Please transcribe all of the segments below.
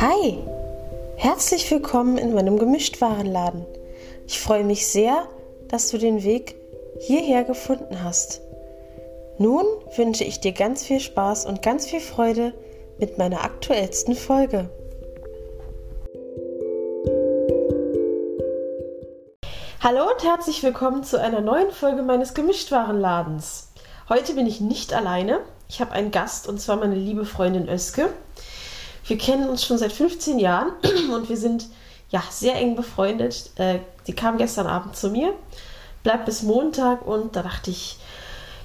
Hi, herzlich willkommen in meinem Gemischtwarenladen. Ich freue mich sehr, dass du den Weg hierher gefunden hast. Nun wünsche ich dir ganz viel Spaß und ganz viel Freude mit meiner aktuellsten Folge. Hallo und herzlich willkommen zu einer neuen Folge meines Gemischtwarenladens. Heute bin ich nicht alleine. Ich habe einen Gast und zwar meine liebe Freundin Öske. Wir kennen uns schon seit 15 Jahren und wir sind ja sehr eng befreundet. Äh, sie kam gestern Abend zu mir, bleibt bis Montag und da dachte ich,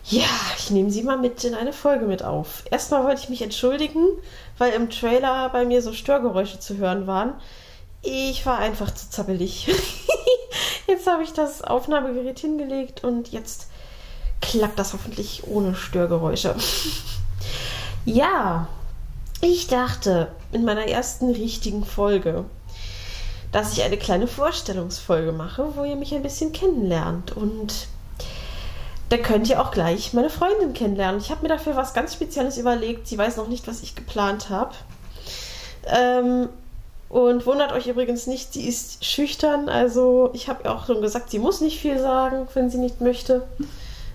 ja, ich nehme sie mal mit in eine Folge mit auf. Erstmal wollte ich mich entschuldigen, weil im Trailer bei mir so Störgeräusche zu hören waren. Ich war einfach zu zappelig. jetzt habe ich das Aufnahmegerät hingelegt und jetzt klappt das hoffentlich ohne Störgeräusche. ja, ich dachte in meiner ersten richtigen Folge, dass ich eine kleine Vorstellungsfolge mache, wo ihr mich ein bisschen kennenlernt und da könnt ihr auch gleich meine Freundin kennenlernen. Ich habe mir dafür was ganz Spezielles überlegt. Sie weiß noch nicht, was ich geplant habe. Ähm, und wundert euch übrigens nicht, sie ist schüchtern. Also ich habe auch schon gesagt, sie muss nicht viel sagen, wenn sie nicht möchte.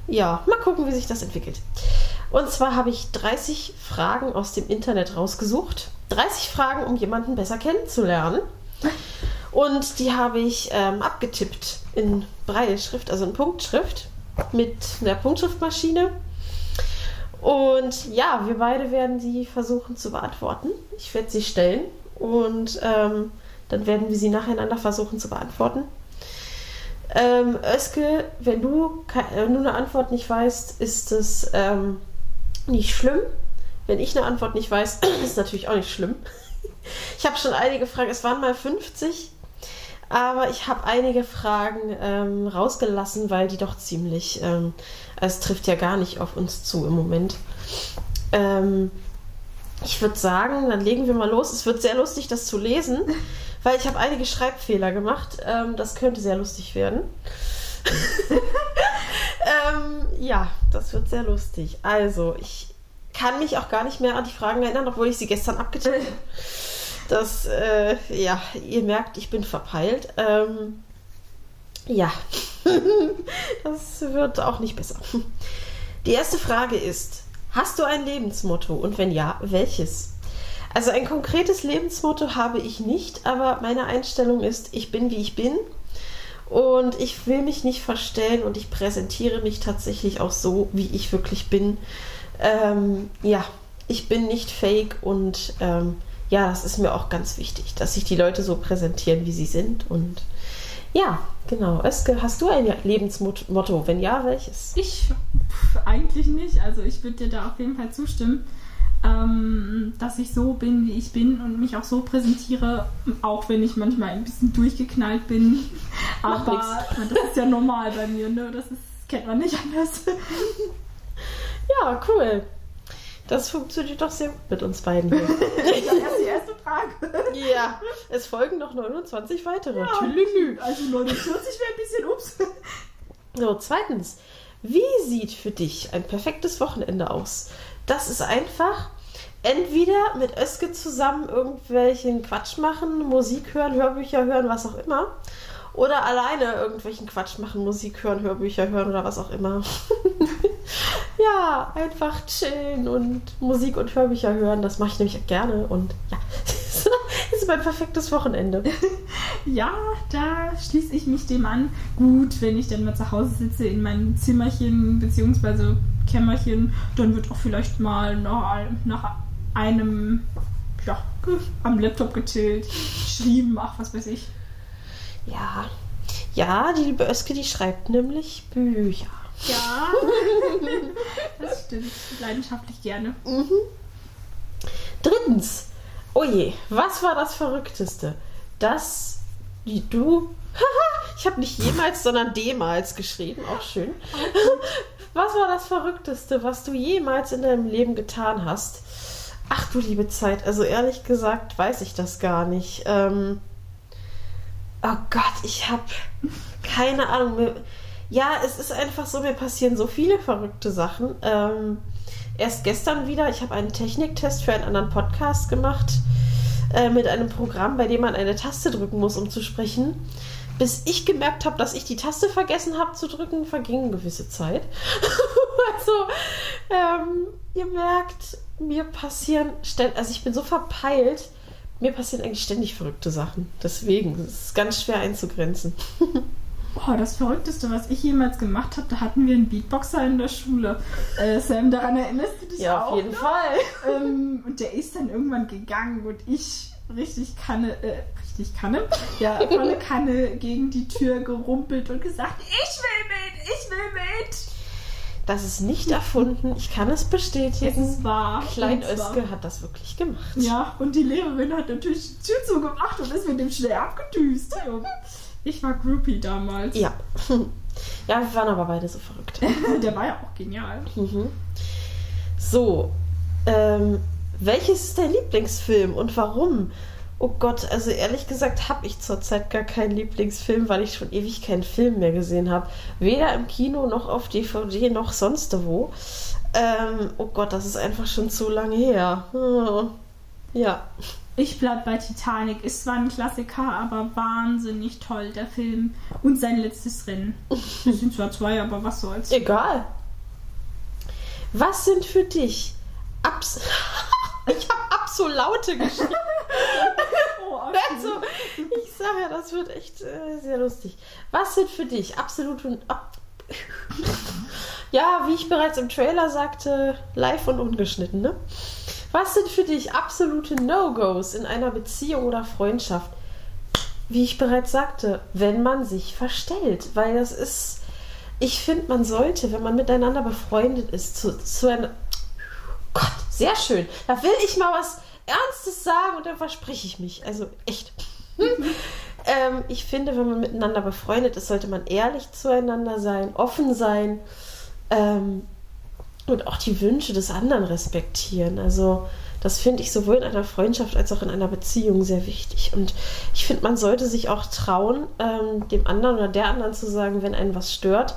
Ja, mal gucken, wie sich das entwickelt. Und zwar habe ich 30 Fragen aus dem Internet rausgesucht. 30 Fragen, um jemanden besser kennenzulernen. Und die habe ich ähm, abgetippt in Breilschrift, also in Punktschrift mit einer Punktschriftmaschine. Und ja, wir beide werden sie versuchen zu beantworten. Ich werde sie stellen und ähm, dann werden wir sie nacheinander versuchen zu beantworten. Ähm, Özke, wenn du, wenn du eine Antwort nicht weißt, ist es ähm, nicht schlimm. Wenn ich eine Antwort nicht weiß, ist natürlich auch nicht schlimm. Ich habe schon einige Fragen, es waren mal 50, aber ich habe einige Fragen ähm, rausgelassen, weil die doch ziemlich, ähm, es trifft ja gar nicht auf uns zu im Moment. Ähm, ich würde sagen, dann legen wir mal los. Es wird sehr lustig, das zu lesen, weil ich habe einige Schreibfehler gemacht. Ähm, das könnte sehr lustig werden. Ähm, ja, das wird sehr lustig. Also, ich kann mich auch gar nicht mehr an die Fragen erinnern, obwohl ich sie gestern abgetippt habe. Das, äh, ja, ihr merkt, ich bin verpeilt. Ähm, ja, das wird auch nicht besser. Die erste Frage ist, hast du ein Lebensmotto und wenn ja, welches? Also ein konkretes Lebensmotto habe ich nicht, aber meine Einstellung ist, ich bin wie ich bin und ich will mich nicht verstellen und ich präsentiere mich tatsächlich auch so, wie ich wirklich bin. Ähm, ja, ich bin nicht fake und ähm, ja, das ist mir auch ganz wichtig, dass sich die Leute so präsentieren, wie sie sind. Und ja, genau. Özge, hast du ein Lebensmotto? Wenn ja, welches? Ich pff, eigentlich nicht. Also ich würde dir da auf jeden Fall zustimmen, ähm, dass ich so bin, wie ich bin und mich auch so präsentiere, auch wenn ich manchmal ein bisschen durchgeknallt bin. Aber das ist ja normal bei mir, ne? Das ist, kennt man nicht anders. ja, cool. Das funktioniert doch sehr gut mit uns beiden hier. ja, erst die erste Frage. ja, es folgen noch 29 weitere. Ja, also 49 wäre ein bisschen ups. So, zweitens. Wie sieht für dich ein perfektes Wochenende aus? Das ist einfach entweder mit Öske zusammen irgendwelchen Quatsch machen, Musik hören, Hörbücher hören, was auch immer. Oder alleine irgendwelchen Quatsch machen, Musik hören, Hörbücher hören oder was auch immer. ja, einfach chillen und Musik und Hörbücher hören. Das mache ich nämlich gerne. Und ja, das ist mein perfektes Wochenende. ja, da schließe ich mich dem an. Gut, wenn ich dann mal zu Hause sitze in meinem Zimmerchen bzw. Kämmerchen, dann wird auch vielleicht mal nach, nach einem, ja, am Laptop gechillt, geschrieben, ach, was weiß ich. Ja, ja, die liebe Öske, die schreibt nämlich Bücher. Ja, das stimmt. Leidenschaftlich gerne. Mhm. Drittens, oh je, was war das Verrückteste? Das, wie du, ich habe nicht jemals, sondern demals geschrieben, auch schön. Was war das Verrückteste, was du jemals in deinem Leben getan hast? Ach du liebe Zeit, also ehrlich gesagt weiß ich das gar nicht. Ähm, oh Gott, ich habe keine Ahnung. Ja, es ist einfach so, mir passieren so viele verrückte Sachen. Ähm, erst gestern wieder, ich habe einen Techniktest für einen anderen Podcast gemacht. äh, mit einem Programm, bei dem man eine Taste drücken muss, um zu sprechen. Bis ich gemerkt habe, dass ich die Taste vergessen habe zu drücken, verging eine gewisse Zeit. also, ähm, ihr merkt, mir passieren ständig, also ich bin so verpeilt, mir passieren eigentlich ständig verrückte Sachen. Deswegen ist es ganz schwer einzugrenzen. Boah, das Verrückteste, was ich jemals gemacht habe, da hatten wir einen Beatboxer in der Schule. Äh, Sam, daran erinnerst du dich ja, auch? auf jeden noch? Fall. Ähm, und der ist dann irgendwann gegangen und ich richtig Kanne, äh, richtig Kanne, ja, volle Kanne gegen die Tür gerumpelt und gesagt, ich will mit, ich will mit. Das ist nicht erfunden. Ich kann es Es bestätigen. ist wahr. Klein Özge hat das wirklich gemacht. Ja, und die Lehrerin hat natürlich die Tür zugemacht und ist mit dem schnell abgedüst. Ich war Groupie damals. Ja. Ja, wir waren aber beide so verrückt. Der war ja auch genial. Mhm. So, ähm, welches ist dein Lieblingsfilm und warum? Oh Gott, also ehrlich gesagt habe ich zurzeit gar keinen Lieblingsfilm, weil ich schon ewig keinen Film mehr gesehen habe. Weder im Kino noch auf DVD noch sonst wo. Ähm, oh Gott, das ist einfach schon zu lange her. Hm. Ja. Ich bleib bei Titanic. Ist zwar ein Klassiker, aber wahnsinnig toll, der Film. Und sein letztes Rennen. Es sind zwar zwei, aber was soll's. Egal. Was sind für dich Abs Ich habe Absolute geschrieben. Oh, Also, ich sage ja, das wird echt äh, sehr lustig. Was sind für dich absolute. Ab ja, wie ich bereits im Trailer sagte, live und ungeschnitten, ne? Was sind für dich absolute No-Gos in einer Beziehung oder Freundschaft? Wie ich bereits sagte, wenn man sich verstellt, weil das ist. Ich finde, man sollte, wenn man miteinander befreundet ist, zu, zu einer. Gott, sehr schön. Da will ich mal was Ernstes sagen und dann verspreche ich mich. Also echt. ähm, ich finde, wenn man miteinander befreundet ist, sollte man ehrlich zueinander sein, offen sein ähm, und auch die Wünsche des anderen respektieren. Also das finde ich sowohl in einer Freundschaft als auch in einer Beziehung sehr wichtig. Und ich finde, man sollte sich auch trauen, ähm, dem anderen oder der anderen zu sagen, wenn einen was stört.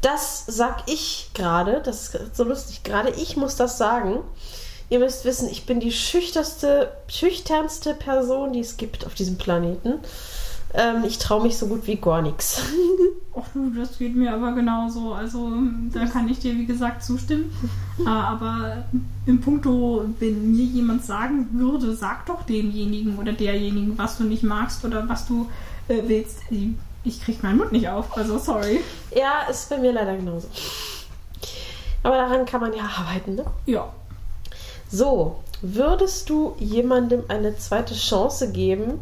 Das sag ich gerade, das ist so lustig, gerade ich muss das sagen. Ihr müsst wissen, ich bin die schüchterste, schüchternste Person, die es gibt auf diesem Planeten. Ähm, ich traue mich so gut wie gar nichts. Och du, das geht mir aber genauso. Also da kann ich dir wie gesagt zustimmen. Äh, aber im Punkto, wenn mir jemand sagen würde, sag doch demjenigen oder derjenigen, was du nicht magst oder was du äh, willst. Ich krieg meinen Mund nicht auf. Also sorry. Ja, ist bei mir leider genauso. Aber daran kann man ja arbeiten, ne? Ja. So, würdest du jemandem eine zweite Chance geben,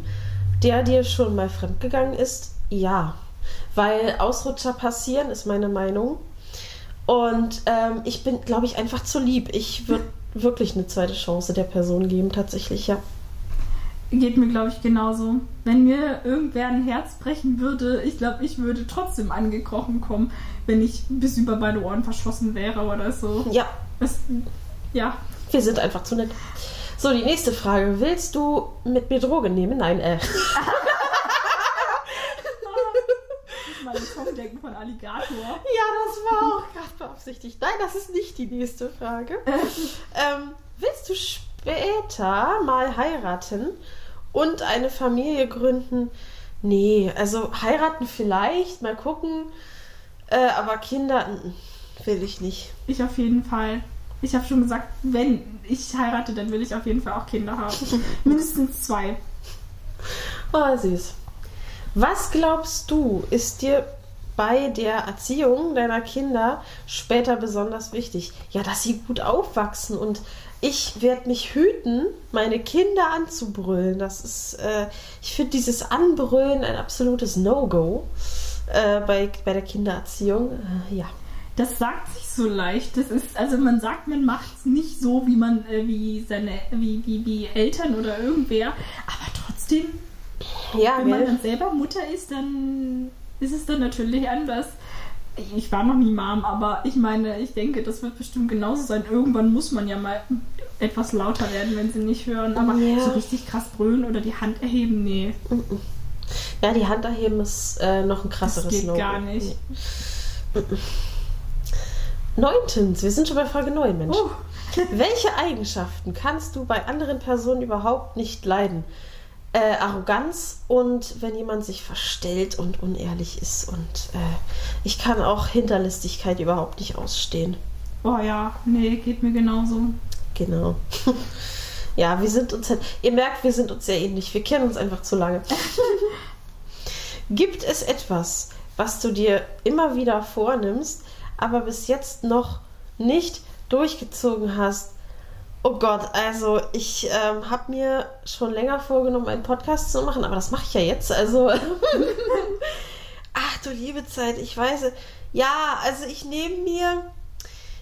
der dir schon mal fremdgegangen ist? Ja. Weil Ausrutscher passieren, ist meine Meinung. Und ähm, ich bin, glaube ich, einfach zu lieb. Ich würde wirklich eine zweite Chance der Person geben, tatsächlich, ja. Geht mir, glaube ich, genauso. Wenn mir irgendwer ein Herz brechen würde, ich glaube, ich würde trotzdem angekrochen kommen, wenn ich bis über beide Ohren verschossen wäre oder so. Ja, Das, ja. wir sind einfach zu nett. So, die nächste Frage. Willst du mit mir Drogen nehmen? Nein, äh. Meine Kopfdecken von Alligator. Ja, das war auch gerade beabsichtigt. Nein, das ist nicht die nächste Frage. ähm, willst du später mal heiraten und eine Familie gründen? Nee, also heiraten vielleicht, mal gucken. Äh, aber Kinder will ich nicht. Ich auf jeden Fall. Ich habe schon gesagt, wenn ich heirate, dann will ich auf jeden Fall auch Kinder haben. Mindestens zwei. Oh, süß. Was glaubst du, ist dir bei der Erziehung deiner Kinder später besonders wichtig? Ja, dass sie gut aufwachsen und ich werde mich hüten, meine Kinder anzubrüllen. Das ist, äh, ich finde dieses Anbrüllen ein absolutes No-Go äh, bei, bei der Kindererziehung. Äh, ja. Das sagt sich so leicht. Das ist, also man sagt, man macht es nicht so, wie man, äh, wie seine, wie, wie, wie Eltern oder irgendwer. Aber trotzdem, Ja, wenn man dann selber Mutter ist, dann ist es dann natürlich anders. Ich war noch nie Mom, aber ich meine, ich denke, das wird bestimmt genauso sein. Irgendwann muss man ja mal etwas lauter werden, wenn sie nicht hören. Aber Ja. so richtig krass brüllen oder die Hand erheben, nee. ja, die Hand erheben ist äh, noch ein krasseres geht No-Go. gar nicht. Nee. Neuntens, wir sind schon bei Frage 9, Mensch. Oh, Welche Eigenschaften kannst du bei anderen Personen überhaupt nicht leiden? Äh, Arroganz und wenn jemand sich verstellt und unehrlich ist. Und äh, ich kann auch Hinterlistigkeit überhaupt nicht ausstehen. Oh ja, nee, geht mir genauso. Genau. ja, wir sind uns halt. Ihr merkt, wir sind uns sehr ähnlich. Wir kennen uns einfach zu lange. Gibt es etwas, was du dir immer wieder vornimmst, aber bis jetzt noch nicht durchgezogen hast? Oh Gott, also ich ähm, habe mir schon länger vorgenommen, einen Podcast zu machen, aber das mache ich ja jetzt. Also, ach du liebe Zeit, ich weiß, ja, also ich nehme mir,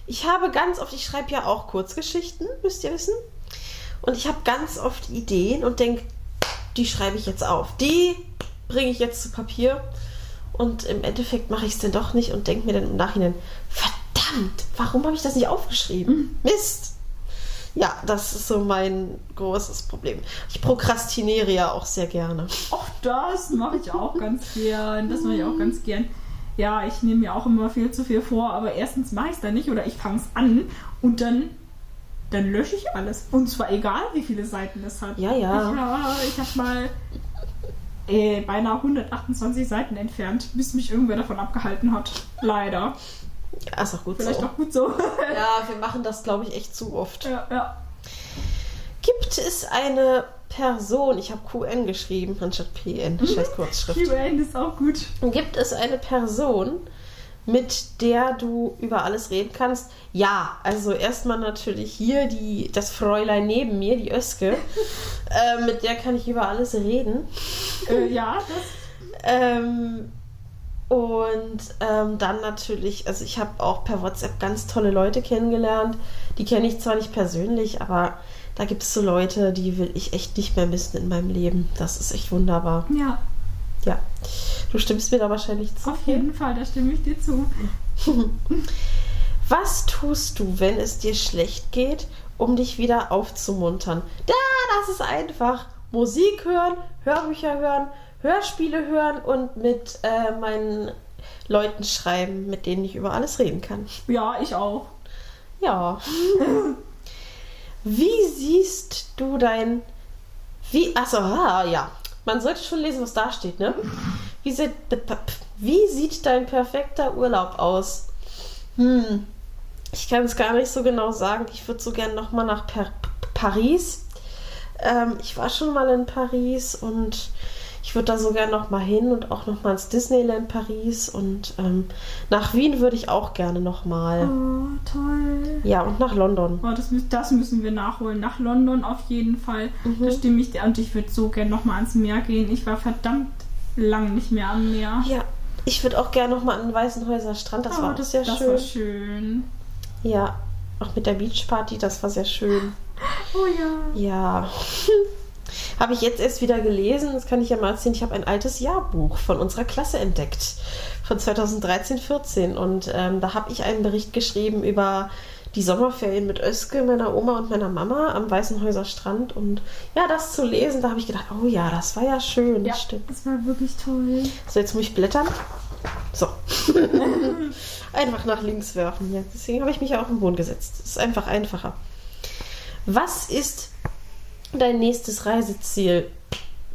ich habe ganz oft, ich schreibe ja auch Kurzgeschichten, müsst ihr wissen, und ich habe ganz oft Ideen und denke, die schreibe ich jetzt auf, die bringe ich jetzt zu Papier und im Endeffekt mache ich es dann doch nicht und denke mir dann im Nachhinein, verdammt, warum habe ich das nicht aufgeschrieben? Mist. Ja, das ist so mein großes Problem. Ich prokrastiniere ja auch sehr gerne. Ach, das mache ich auch ganz gern. Das mache ich auch ganz gern. Ja, ich nehme mir auch immer viel zu viel vor, aber erstens mache ich es dann nicht oder ich fange es an und dann, dann lösche ich alles. Und zwar egal, wie viele Seiten es hat. Ja, ja. Ich, ich habe mal äh, beinahe 128 Seiten entfernt, bis mich irgendwer davon abgehalten hat. Leider. Ja, ist auch gut Vielleicht so. auch gut so. Ja, wir machen das, glaube ich, echt zu oft. ja, ja. Gibt es eine Person, ich habe QN geschrieben anstatt PN, scheiß Kurzschrift. QN ist auch gut. Gibt es eine Person, mit der du über alles reden kannst? Ja, also erstmal natürlich hier die, das Fräulein neben mir, die Öske. äh, mit der kann ich über alles reden. Äh, ja, das. Ähm, und ähm, dann natürlich, also ich habe auch per WhatsApp ganz tolle Leute kennengelernt. Die kenne ich zwar nicht persönlich, aber da gibt es so Leute, die will ich echt nicht mehr missen in meinem Leben. Das ist echt wunderbar. Ja, Ja. Du stimmst mir da wahrscheinlich zu. auf jeden Fall, da stimme ich dir zu. Was tust du, wenn es dir schlecht geht, um dich wieder aufzumuntern? Da, das ist einfach. Musik hören, Hörbücher hören, Hörspiele hören und mit äh, meinen Leuten schreiben, mit denen ich über alles reden kann. Ja, ich auch. Ja. Wie siehst du dein. Wie. Achso, ah, ja. Man sollte schon lesen, was da steht, ne? Wie sieht, wie sieht dein perfekter Urlaub aus? Hm. Ich kann es gar nicht so genau sagen. Ich würde so gern nochmal nach per Paris. Ähm, ich war schon mal in Paris und ich würde da so gern nochmal hin und auch nochmal ins Disneyland Paris und ähm, nach Wien würde ich auch gerne nochmal. Oh, toll. Ja, und nach London. Oh, das, das müssen wir nachholen. Nach London auf jeden Fall. Mhm. Da stimme ich dir. Und ich würde so gern nochmal ans Meer gehen. Ich war verdammt lang nicht mehr am Meer. Ja, ich würde auch gerne nochmal an den Weißenhäuser Strand. Das Oh, war auch sehr das schön. war schön. Ja, auch mit der Beachparty, das war sehr schön. Oh ja. Ja. habe ich jetzt erst wieder gelesen, das kann ich ja mal erzählen. Ich habe ein altes Jahrbuch von unserer Klasse entdeckt, von 2013, 14. Und ähm, da habe ich einen Bericht geschrieben über die Sommerferien mit Öske, meiner Oma und meiner Mama am Weißenhäuser Strand. Und ja, das zu lesen, da habe ich gedacht, oh ja, das war ja schön. Ja, Das stimmt. das war wirklich toll. So, jetzt muss ich blättern. So. einfach nach links werfen. Ja. Deswegen habe ich mich ja auf den Boden gesetzt. Das ist einfach einfacher. Was ist dein nächstes Reiseziel?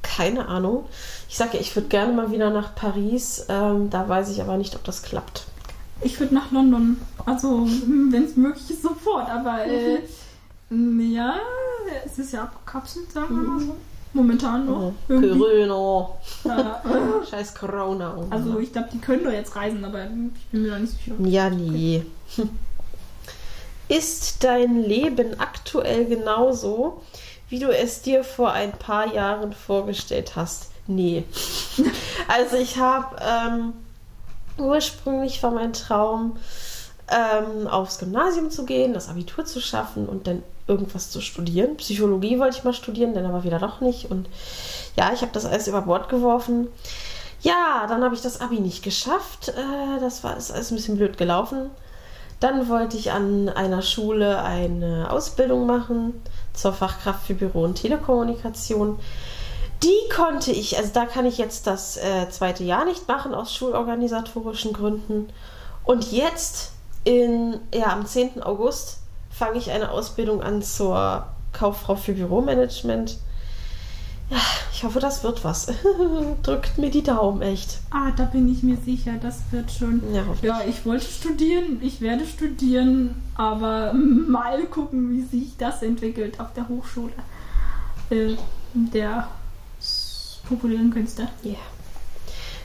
Keine Ahnung. Ich sage ja, ich würde gerne mal wieder nach Paris. Ähm, da weiß ich aber nicht, ob das klappt. Ich würde nach London. Also, wenn es möglich ist, sofort. Aber äh, Mhm. ja, es ist ja abgekapselt, sagen wir mal so. Momentan noch. Irgendwie. Corona. Ja. Scheiß Corona. Also, ich glaube, die können doch jetzt reisen, aber ich bin mir da nicht sicher. Ja, nee. Ist dein Leben aktuell genauso, wie du es dir vor ein paar Jahren vorgestellt hast? Nee. Also ich habe ähm, ursprünglich war mein Traum, ähm, aufs Gymnasium zu gehen, das Abitur zu schaffen und dann irgendwas zu studieren. Psychologie wollte ich mal studieren, dann aber wieder doch nicht. Und ja, ich habe das alles über Bord geworfen. Ja, dann habe ich das Abi nicht geschafft. Äh, das war ist alles ein bisschen blöd gelaufen. Dann wollte ich an einer Schule eine Ausbildung machen zur Fachkraft für Büro und Telekommunikation. Die konnte ich, also da kann ich jetzt das äh, zweite Jahr nicht machen aus schulorganisatorischen Gründen. Und jetzt in, ja, am 10. August fange ich eine Ausbildung an zur Kauffrau für Büromanagement. Ich hoffe, das wird was. Drückt mir die Daumen, echt. Ah, da bin ich mir sicher, das wird schon. Ja. Ja, ich wollte studieren, ich werde studieren, aber mal gucken, wie sich das entwickelt auf der Hochschule äh, der populären Künste. Ja.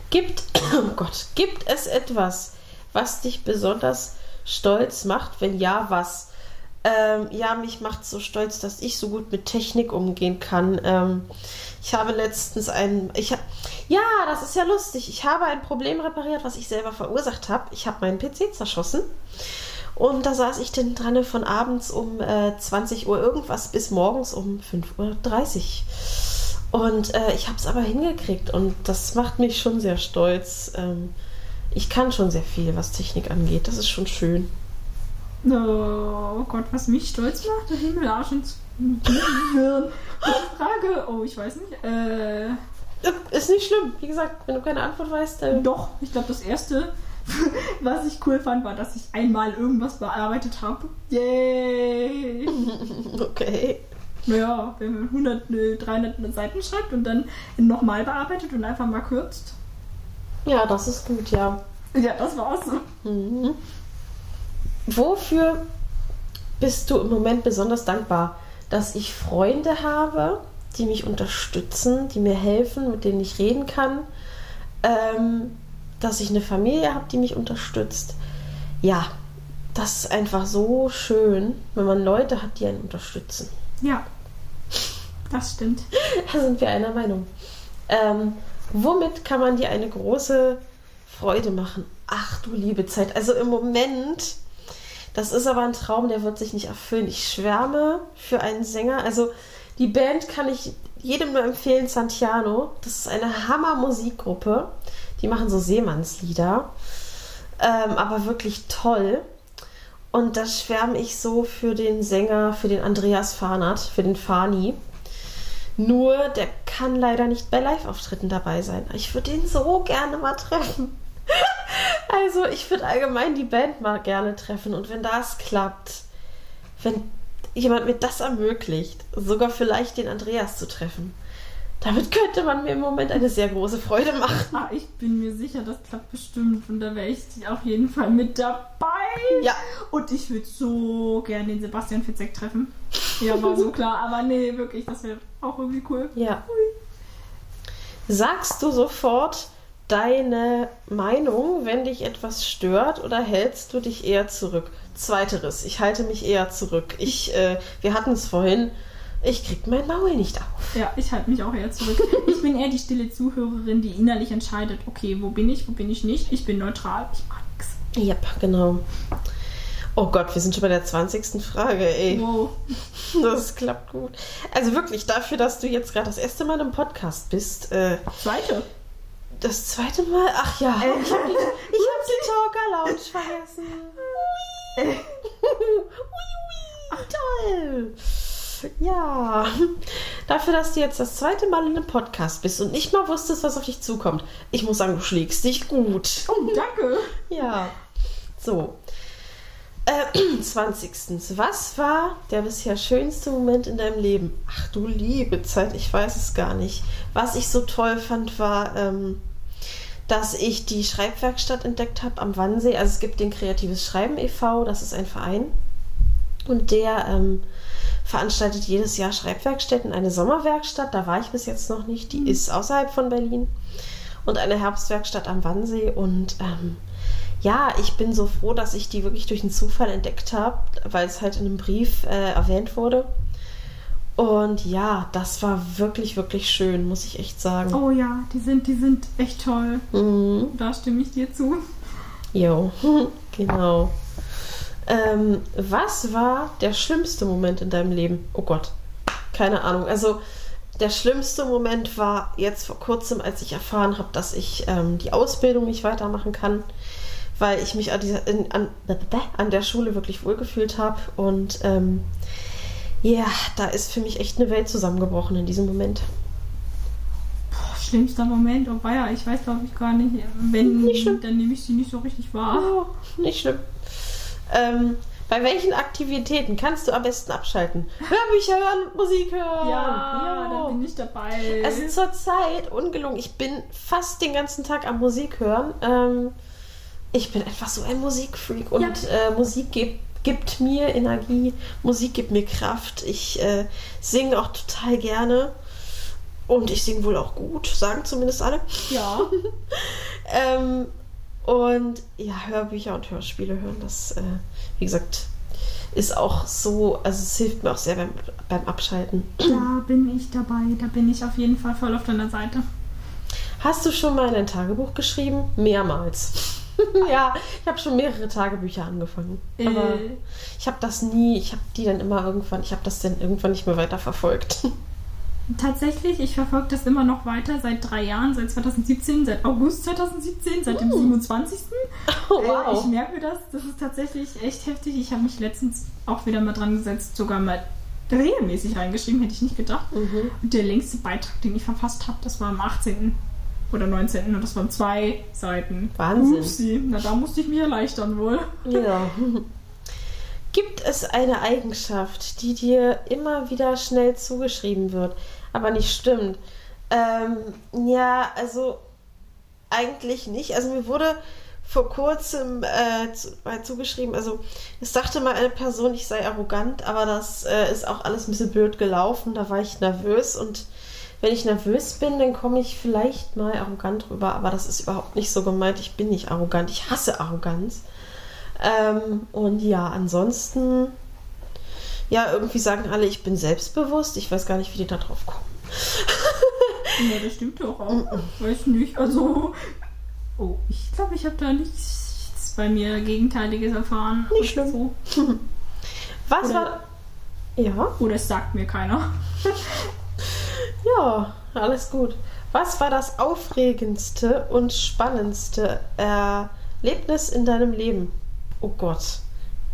Gibt, oh Gott, gibt es etwas, was dich besonders stolz macht? Wenn ja, was? Ähm, ja, mich macht so stolz, dass ich so gut mit Technik umgehen kann. Ähm, ich habe letztens ein, ich hab, ja, das ist ja lustig. Ich habe ein Problem repariert, was ich selber verursacht habe. Ich habe meinen PC zerschossen. Und da saß ich dann dran von abends um äh, 20 Uhr irgendwas bis morgens um 5.30 Uhr. Und äh, ich habe es aber hingekriegt und das macht mich schon sehr stolz. Ähm, ich kann schon sehr viel, was Technik angeht. Das ist schon schön. Oh Gott, was mich stolz macht, der Himmel, Arsch Gehirn. Gute Frage. Oh, ich weiß nicht. Äh, Ist nicht schlimm. Wie gesagt, wenn du keine Antwort weißt, dann. doch, ich glaube, das erste, was ich cool fand, war, dass ich einmal irgendwas bearbeitet habe. Yay! Okay. Naja, wenn man 100, ne, 300 Seiten schreibt und dann nochmal bearbeitet und einfach mal kürzt. Ja, das ist gut, ja. Ja, das war's. Mhm. Wofür bist du im Moment besonders dankbar? Dass ich Freunde habe, die mich unterstützen, die mir helfen, mit denen ich reden kann. Ähm, dass ich eine Familie habe, die mich unterstützt. Ja, das ist einfach so schön, wenn man Leute hat, die einen unterstützen. Ja, das stimmt. Da sind wir einer Meinung. Ähm, womit kann man dir eine große Freude machen? Ach du liebe Zeit. Also im Moment, das ist aber ein Traum, der wird sich nicht erfüllen. Ich schwärme für einen Sänger. Also die Band kann ich jedem nur empfehlen, Santiano. Das ist eine Hammer-Musikgruppe. Die machen so Seemannslieder. Ähm, aber wirklich toll. Und da schwärme ich so für den Sänger, für den Andreas Farnert, für den Fani. Nur, der kann leider nicht bei Live-Auftritten dabei sein. Ich würde ihn so gerne mal treffen. Also, ich würde allgemein die Band mal gerne treffen. Und wenn das klappt, wenn jemand mir das ermöglicht, sogar vielleicht den Andreas zu treffen, damit könnte man mir im Moment eine sehr große Freude machen. Ah, ich bin mir sicher, das klappt bestimmt und da wäre ich auf jeden Fall mit dabei. Ja, Und ich würde so gerne den Sebastian Fitzek treffen. Ja, war so klar, aber nee, wirklich, das wäre auch irgendwie cool. ja. Sagst du sofort deine Meinung, wenn dich etwas stört, oder hältst du dich eher zurück? Zweiteres, ich halte mich eher zurück. Ich, äh, wir hatten es vorhin, ich krieg mein Maul nicht auf. Ja, ich halte mich auch eher zurück. Ich bin eher die stille Zuhörerin, die innerlich entscheidet, okay, wo bin ich, wo bin ich nicht. Ich bin neutral, ich mach nix. Yep, genau. Oh Gott, wir sind schon bei der 20. Frage, ey. Wow. Das klappt gut. Also wirklich, dafür, dass du jetzt gerade das erste Mal im Podcast bist, äh, Zweite. Das zweite Mal, ach ja, Äh, ich habe die, hab die Talker Lounge vergessen. Ui, ui, ui, toll. Ja, dafür, dass du jetzt das zweite Mal in einem Podcast bist und nicht mal wusstest, was auf dich zukommt. Ich muss sagen, du schlägst dich gut. Oh, danke. Ja. So. Äh, 20. Was war der bisher schönste Moment in deinem Leben? Ach du liebe Zeit, ich weiß es gar nicht. Was ich so toll fand, war, ähm, dass ich die Schreibwerkstatt entdeckt habe am Wannsee. Also es gibt den Kreatives Schreiben e.V., das ist ein Verein. Und der ähm, veranstaltet jedes Jahr Schreibwerkstätten, eine Sommerwerkstatt, da war ich bis jetzt noch nicht, die ist außerhalb von Berlin. Und eine Herbstwerkstatt am Wannsee. Und ähm, ja, ich bin so froh, dass ich die wirklich durch einen Zufall entdeckt habe, weil es halt in einem Brief äh, erwähnt wurde. Und ja, das war wirklich, wirklich schön, muss ich echt sagen. Oh ja, die sind, die sind echt toll. Mhm. Da stimme ich dir zu. Jo, genau. Ähm, was war der schlimmste Moment in deinem Leben? Oh Gott, keine Ahnung. Also der schlimmste Moment war jetzt vor kurzem, als ich erfahren habe, dass ich ähm, die Ausbildung nicht weitermachen kann, weil ich mich an, dieser, in, an, an der Schule wirklich wohlgefühlt habe. Und ähm, ja, da ist für mich echt eine Welt zusammengebrochen in diesem Moment. Boah, schlimmster Moment, oh weia, ich weiß glaube ich gar nicht. Wenn, Nicht schlimm. dann nehme ich sie nicht so richtig wahr. Oh, nicht schlimm. Ähm, Bei welchen Aktivitäten kannst du am besten abschalten? Hörbücher hören, Musik hören. Ja, ja, da bin ich dabei. Also zurzeit, ungelungen, ich bin fast den ganzen Tag am Musik hören. Ähm, ich bin einfach so ein Musikfreak und Ja. äh, Musik gibt, gibt mir Energie, Musik gibt mir Kraft. Ich äh, singe auch total gerne und ich singe wohl auch gut, sagen zumindest alle. ja. Ähm, und ja, Hörbücher und Hörspiele hören, das, äh, wie gesagt, ist auch so, also es hilft mir auch sehr beim, beim Abschalten. Da bin ich dabei. Da bin ich auf jeden Fall voll auf deiner Seite. Hast du schon mal in ein Tagebuch geschrieben? Mehrmals. ja, ich habe schon mehrere Tagebücher angefangen. Aber Äh. ich habe das nie, ich habe die dann immer irgendwann, ich habe das dann irgendwann nicht mehr weiter verfolgt. Tatsächlich, ich verfolge das immer noch weiter seit drei Jahren, seit 2017, seit August 2017, seit dem 27. Oh, Äh, ich merke das, das ist tatsächlich echt heftig. Ich habe mich letztens auch wieder mal dran gesetzt, sogar mal regelmäßig reingeschrieben, hätte ich nicht gedacht. Mhm. Und der längste Beitrag, den ich verfasst habe, das war am 18. oder 19. und das waren zwei Seiten. Wahnsinn. Upsi. Na, da musste ich mich erleichtern wohl. Ja. Gibt es eine Eigenschaft, die dir immer wieder schnell zugeschrieben wird, aber nicht stimmt? Ähm, ja, also eigentlich nicht. Also mir wurde vor kurzem äh, zu, mal zugeschrieben, also es sagte mal eine Person, ich sei arrogant, aber das äh, ist auch alles ein bisschen blöd gelaufen. Da war ich nervös und wenn ich nervös bin, dann komme ich vielleicht mal arrogant rüber, aber das ist überhaupt nicht so gemeint. Ich bin nicht arrogant, ich hasse Arroganz. Ähm, und ja, ansonsten, ja, irgendwie sagen alle, ich bin selbstbewusst. Ich weiß gar nicht, wie die da drauf kommen. Ja, das stimmt doch auch. Weiß nicht. Also, oh, ich glaube, ich habe da nichts bei mir Gegenteiliges erfahren. Nicht schlimm. So. Was Oder- war. Ja, Oder es sagt mir keiner. Ja, alles gut. Was war das aufregendste und spannendste Erlebnis in deinem Leben? Oh Gott,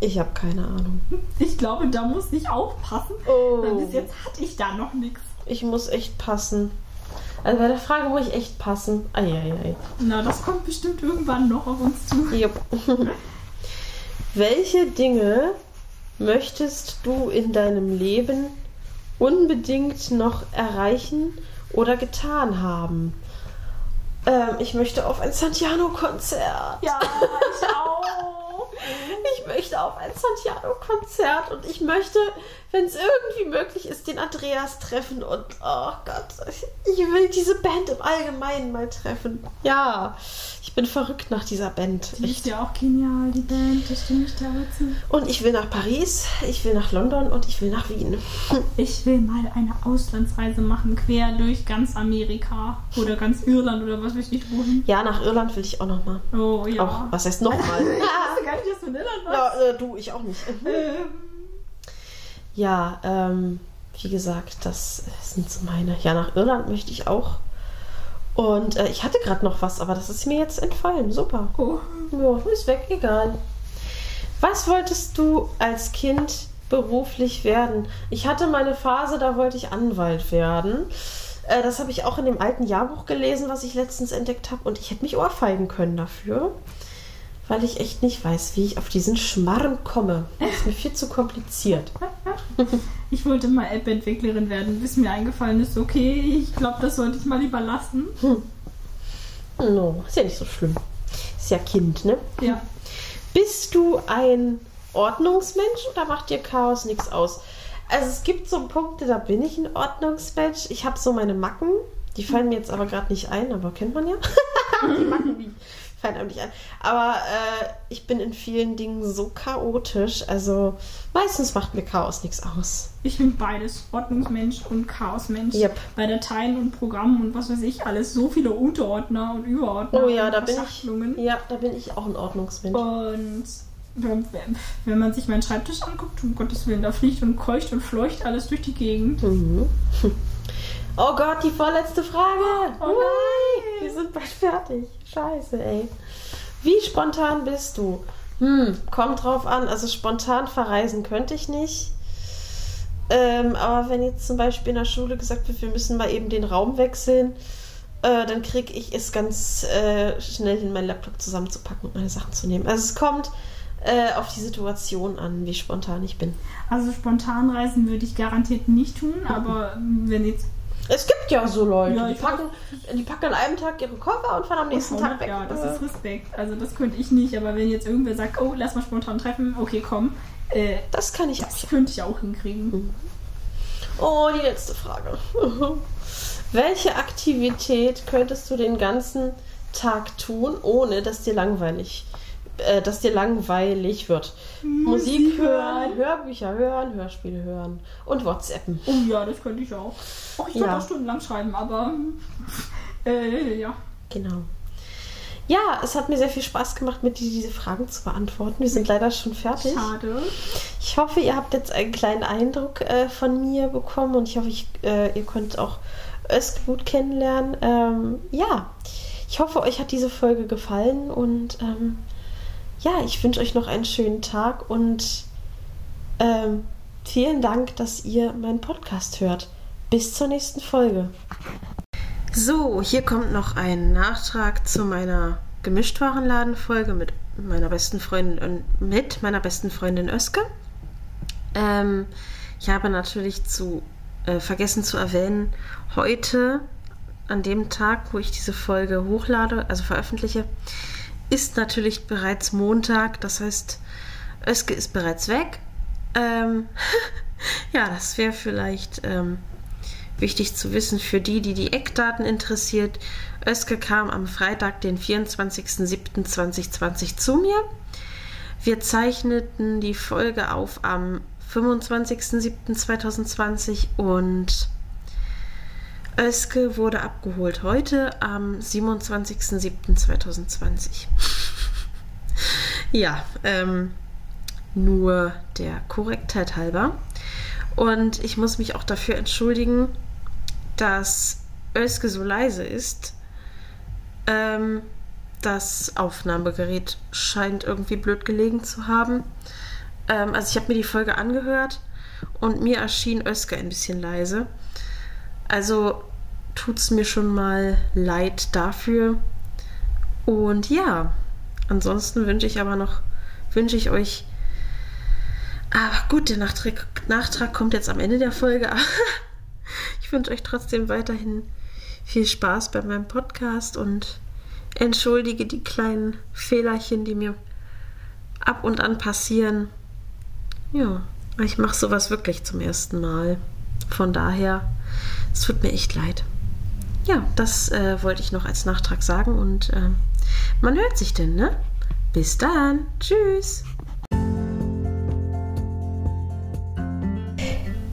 ich habe keine Ahnung. Ich glaube, da muss ich aufpassen. Weil Oh, bis jetzt hatte ich da noch nichts. ich muss echt passen. Also bei der Frage muss ich echt passen. Eieiei. Na, das kommt bestimmt irgendwann noch auf uns zu. Jupp. Welche Dinge möchtest du in deinem Leben unbedingt noch erreichen oder getan haben? Ähm, ich möchte auf ein Santiano-Konzert. Ja, ich auch. Ich möchte auf ein Santiano-Konzert und ich möchte, wenn es irgendwie möglich ist, den Andreas treffen und oh Gott, ich will diese Band im Allgemeinen mal treffen. Ja, ich bin verrückt nach dieser Band. Die ist ja auch genial, die Band, da stimme ich zu. Und ich will nach Paris, ich will nach London und ich will nach Wien. Ich will mal eine Auslandsreise machen, quer durch ganz Amerika oder ganz Irland oder was weiß ich wohin. Ja, nach Irland will ich auch noch mal. Oh ja. Auch, was heißt nochmal? Ich wusste gar nicht, dass du in Irland. Ja, äh, du, ich auch nicht. Ähm, Ja, ähm, wie gesagt, das sind so meine. Ja, nach Irland möchte ich auch. Und äh, ich hatte gerade noch was, aber das ist mir jetzt entfallen. Super. oh. Ja, ist weg, egal. Was wolltest du als Kind beruflich werden? Ich hatte meine Phase, da wollte ich Anwalt werden. Äh, das habe ich auch in dem alten Jahrbuch gelesen, was ich letztens entdeckt habe. Und ich hätte mich ohrfeigen können dafür, weil ich echt nicht weiß, wie ich auf diesen Schmarrn komme. Das ist mir viel zu kompliziert. Ich wollte mal App-Entwicklerin werden, bis mir eingefallen ist, okay, ich glaube, das sollte ich mal lieber lassen. No, ist ja nicht so schlimm. Ist ja Kind, ne? Ja. Bist du ein Ordnungsmensch oder macht dir Chaos nichts aus? Also es gibt so Punkte, da bin ich ein Ordnungsmensch. Ich habe so meine Macken, die fallen mir jetzt aber gerade nicht ein, aber kennt man ja. die Macken, die nicht ein. Aber äh, ich bin in vielen Dingen so chaotisch. Also meistens macht mir Chaos nichts aus. Ich bin beides, Ordnungsmensch und Chaosmensch. Yep. Bei Dateien und Programmen und was weiß ich, alles so viele Unterordner und Überordner Oh ja, da bin ich. Ja, da bin ich auch ein Ordnungsmensch. Und wenn, man sich meinen Schreibtisch anguckt, um Gottes Willen, da fliegt und keucht und fleucht alles durch die Gegend. Mhm. Oh Gott, die vorletzte Frage. Oh nein. Sind bald fertig. Scheiße, ey. Wie spontan bist du? Hm, kommt drauf an. Also spontan verreisen könnte ich nicht. Ähm, aber wenn jetzt zum Beispiel in der Schule gesagt wird, wir müssen mal eben den Raum wechseln, äh, dann kriege ich es ganz äh, schnell hin, meinen Laptop zusammenzupacken und meine Sachen zu nehmen. Also es kommt äh, auf die Situation an, wie spontan ich bin. Also spontan reisen würde ich garantiert nicht tun, aber wenn jetzt Es gibt ja so Leute, Ja, die, packen, die packen an einem Tag ihre Koffer und fahren am nächsten Tag weg. Ja, das ist Respekt. Also das könnte ich nicht, aber wenn jetzt irgendwer sagt, oh, lass mal spontan treffen, okay, komm, äh, das kann ich auch. das könnte ich auch hinkriegen. Oh, die letzte Frage. Welche Aktivität könntest du den ganzen Tag tun, ohne dass dir langweilig, äh, dass dir langweilig wird? Musik hören, Hörbücher hören, Hörspiele hören und WhatsAppen. Oh ja, das könnte ich auch. Oh, ich könnte Ja. auch stundenlang schreiben, aber äh, ja. Genau. Ja, es hat mir sehr viel Spaß gemacht, mit dir diese Fragen zu beantworten. Wir sind leider schon fertig. Schade. Ich hoffe, ihr habt jetzt einen kleinen Eindruck äh, von mir bekommen und ich hoffe, ich, äh, ihr könnt auch gut kennenlernen. Ähm, ja, ich hoffe, euch hat diese Folge gefallen und ähm, ja, ich wünsche euch noch einen schönen Tag und ähm, vielen Dank, dass ihr meinen Podcast hört. Bis zur nächsten Folge. So, hier kommt noch ein Nachtrag zu meiner Gemischtwarenladen-Folge mit meiner besten Freundin mit meiner besten Freundin Özge. Ähm, ich habe natürlich zu äh, vergessen zu erwähnen, heute an dem Tag, wo ich diese Folge hochlade, also veröffentliche, ist natürlich bereits Montag. Das heißt, Özge ist bereits weg. Ähm, ja, das wäre vielleicht ähm, wichtig zu wissen für die, die die Eckdaten interessiert. Özge kam am Freitag, den 24.07.2020 zu mir. Wir zeichneten die Folge auf am 25.07.2020 und Özge wurde abgeholt heute am 27.07.2020. ja, ähm, nur der Korrektheit halber. Und ich muss mich auch dafür entschuldigen, dass Özge so leise ist. Ähm, das Aufnahmegerät scheint irgendwie blöd gelegen zu haben. Ähm, also ich habe mir die Folge angehört und mir erschien Özge ein bisschen leise. Also tut es mir schon mal leid dafür. Und ja, ansonsten wünsche ich aber noch, wünsche ich euch. Aber gut, der Nachtrag, Nachtrag kommt jetzt am Ende der Folge. ich wünsche euch trotzdem weiterhin viel Spaß bei meinem Podcast und entschuldige die kleinen Fehlerchen, die mir ab und an passieren. Ja, ich mache sowas wirklich zum ersten Mal. Von daher, es tut mir echt leid. Ja, das äh, wollte ich noch als Nachtrag sagen und äh, man hört sich denn, ne? Bis dann. Tschüss.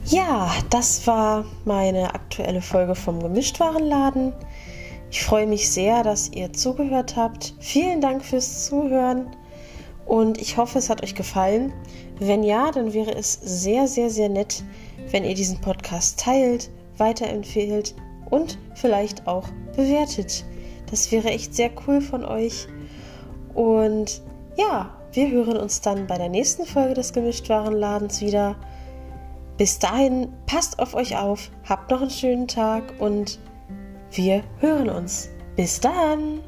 Ja, das war meine aktuelle Folge vom Gemischtwarenladen. Ich freue mich sehr, dass ihr zugehört habt. Vielen Dank fürs Zuhören und ich hoffe, es hat euch gefallen. Wenn ja, dann wäre es sehr, sehr, sehr nett, wenn ihr diesen Podcast teilt, weiterempfehlt und vielleicht auch bewertet. Das wäre echt sehr cool von euch. Und ja, wir hören uns dann bei der nächsten Folge des Gemischtwarenladens wieder. Bis dahin, passt auf euch auf, habt noch einen schönen Tag und wir hören uns. Bis dann!